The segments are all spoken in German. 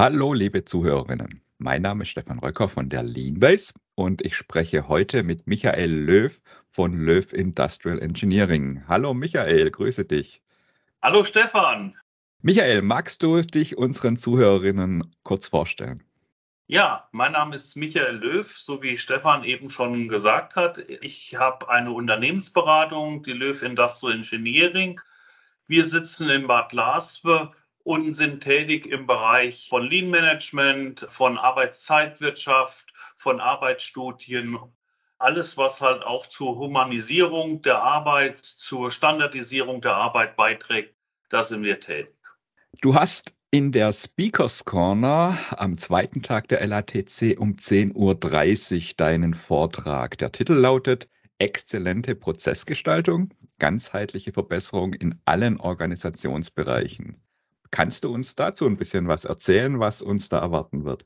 Hallo, liebe Zuhörerinnen. Mein Name ist Stefan Röcker von der Leanbase und ich spreche heute mit Michael Löw von Löw Industrial Engineering. Hallo Michael, grüße dich. Hallo Stefan. Michael, magst du dich unseren Zuhörerinnen kurz vorstellen? Ja, mein Name ist Michael Löw, so wie Stefan eben schon gesagt hat. Ich habe eine Unternehmensberatung, die Löw Industrial Engineering. Wir sitzen in Bad Laswe und sind tätig im Bereich von Lean Management, von Arbeitszeitwirtschaft, von Arbeitsstudien, alles, was halt auch zur Humanisierung der Arbeit, zur Standardisierung der Arbeit beiträgt, da sind wir tätig. Du hast in der Speakers Corner am zweiten Tag der LATC um 10.30 Uhr deinen Vortrag. Der Titel lautet Exzellente Prozessgestaltung, ganzheitliche Verbesserung in allen Organisationsbereichen. Kannst du uns dazu ein bisschen was erzählen, was uns da erwarten wird?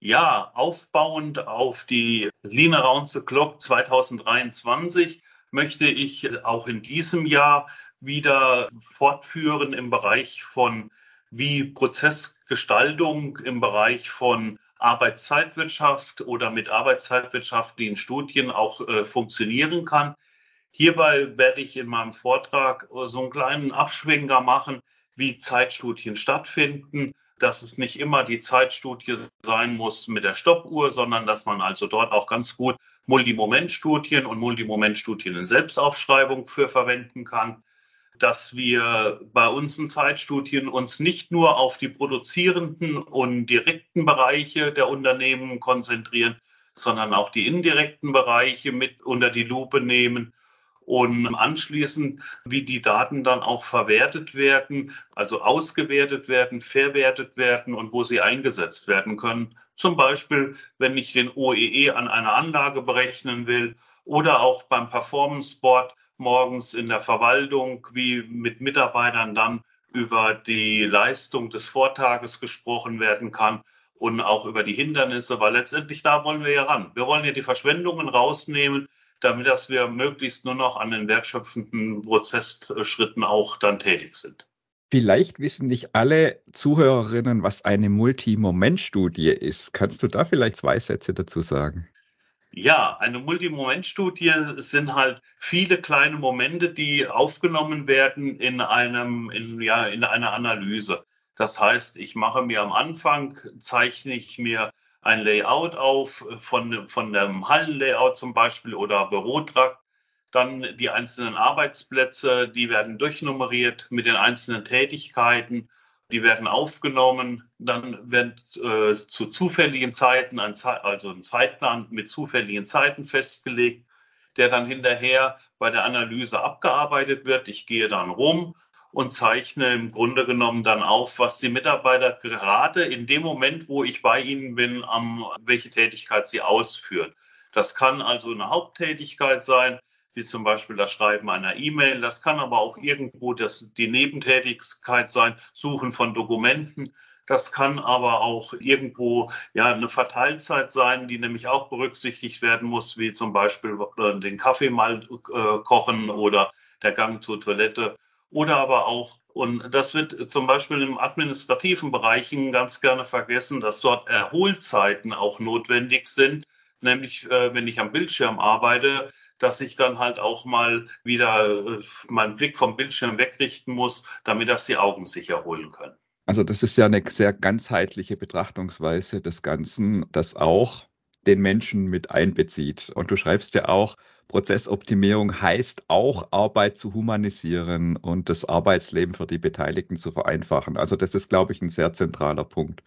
Ja, aufbauend auf die Lean Around the Clock 2023 möchte ich auch in diesem Jahr wieder fortführen im Bereich von wie Prozessgestaltung im Bereich von Arbeitszeitwirtschaft oder mit arbeitszeitwirtschaftlichen Studien auch äh, funktionieren kann. Hierbei werde ich in meinem Vortrag so einen kleinen Abschwenker machen, wie Zeitstudien stattfinden, dass es nicht immer die Zeitstudie sein muss mit der Stoppuhr, sondern dass man also dort auch ganz gut Multimomentstudien und Multimomentstudien in Selbstaufschreibung für verwenden kann, dass wir bei unseren Zeitstudien uns nicht nur auf die produzierenden und direkten Bereiche der Unternehmen konzentrieren, sondern auch die indirekten Bereiche mit unter die Lupe nehmen und anschließend, wie die Daten dann auch verwertet werden, also ausgewertet werden, verwertet werden und wo sie eingesetzt werden können. Zum Beispiel, wenn ich den OEE e an einer Anlage berechnen will oder auch beim Performance Board morgens in der Verwaltung, wie mit Mitarbeitern dann über die Leistung des Vortages gesprochen werden kann und auch über die Hindernisse, weil letztendlich da wollen wir ja ran. Wir wollen ja die Verschwendungen rausnehmen, damit dass wir möglichst nur noch an den wertschöpfenden Prozessschritten auch dann tätig sind. Vielleicht wissen nicht alle Zuhörerinnen, was eine Multimomentstudie ist. Kannst du da vielleicht zwei Sätze dazu sagen? Ja, eine Multimomentstudie sind halt viele kleine Momente, die aufgenommen werden in einem, in, ja, in einer Analyse. Das heißt, ich mache mir am Anfang, zeichne ich mir ein Layout auf von, von dem Hallenlayout zum Beispiel oder Bürotrakt. Dann die einzelnen Arbeitsplätze, die werden durchnummeriert mit den einzelnen Tätigkeiten. Die werden aufgenommen. Dann wird äh, zu zufälligen Zeiten, ein Ze also ein Zeitplan mit zufälligen Zeiten festgelegt, der dann hinterher bei der Analyse abgearbeitet wird. Ich gehe dann rum und zeichne im Grunde genommen dann auf, was die Mitarbeiter gerade in dem Moment, wo ich bei ihnen bin, am, welche Tätigkeit sie ausführen. Das kann also eine Haupttätigkeit sein, wie zum Beispiel das Schreiben einer E-Mail. Das kann aber auch irgendwo das, die Nebentätigkeit sein, Suchen von Dokumenten. Das kann aber auch irgendwo ja eine Verteilzeit sein, die nämlich auch berücksichtigt werden muss, wie zum Beispiel äh, den Kaffee mal äh, kochen oder der Gang zur Toilette oder aber auch, und das wird zum Beispiel im administrativen Bereichen ganz gerne vergessen, dass dort Erholzeiten auch notwendig sind, nämlich äh, wenn ich am Bildschirm arbeite, dass ich dann halt auch mal wieder äh, meinen Blick vom Bildschirm wegrichten muss, damit das die Augen sich erholen können. Also das ist ja eine sehr ganzheitliche Betrachtungsweise des Ganzen, das auch den Menschen mit einbezieht. Und du schreibst ja auch, Prozessoptimierung heißt auch Arbeit zu humanisieren und das Arbeitsleben für die Beteiligten zu vereinfachen. Also das ist, glaube ich, ein sehr zentraler Punkt.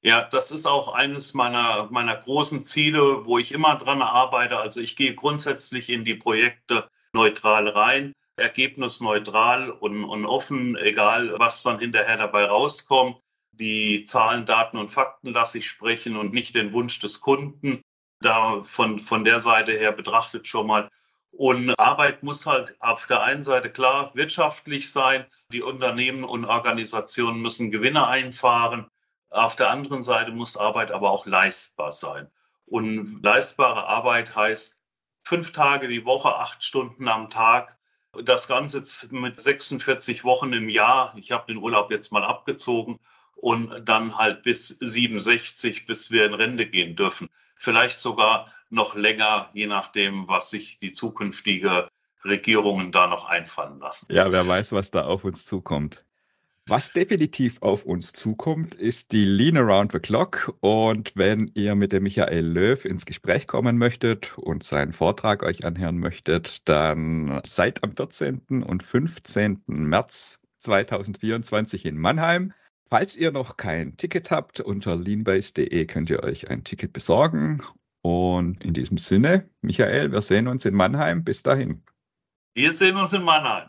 Ja, das ist auch eines meiner, meiner großen Ziele, wo ich immer dran arbeite. Also ich gehe grundsätzlich in die Projekte neutral rein, ergebnisneutral und, und offen, egal was dann hinterher dabei rauskommt. Die Zahlen, Daten und Fakten lasse ich sprechen und nicht den Wunsch des Kunden da von, von der Seite her betrachtet schon mal. Und Arbeit muss halt auf der einen Seite klar wirtschaftlich sein. Die Unternehmen und Organisationen müssen Gewinne einfahren. Auf der anderen Seite muss Arbeit aber auch leistbar sein. Und leistbare Arbeit heißt fünf Tage die Woche, acht Stunden am Tag. Das Ganze mit 46 Wochen im Jahr. Ich habe den Urlaub jetzt mal abgezogen und dann halt bis 67, bis wir in Rente gehen dürfen. Vielleicht sogar noch länger, je nachdem, was sich die zukünftige Regierungen da noch einfallen lassen. Ja, wer weiß, was da auf uns zukommt. Was definitiv auf uns zukommt, ist die Lean Around the Clock. Und wenn ihr mit dem Michael Löw ins Gespräch kommen möchtet und seinen Vortrag euch anhören möchtet, dann seid am 14. und 15. März 2024 in Mannheim. Falls ihr noch kein Ticket habt, unter leanbase.de könnt ihr euch ein Ticket besorgen. Und in diesem Sinne, Michael, wir sehen uns in Mannheim. Bis dahin. Wir sehen uns in Mannheim.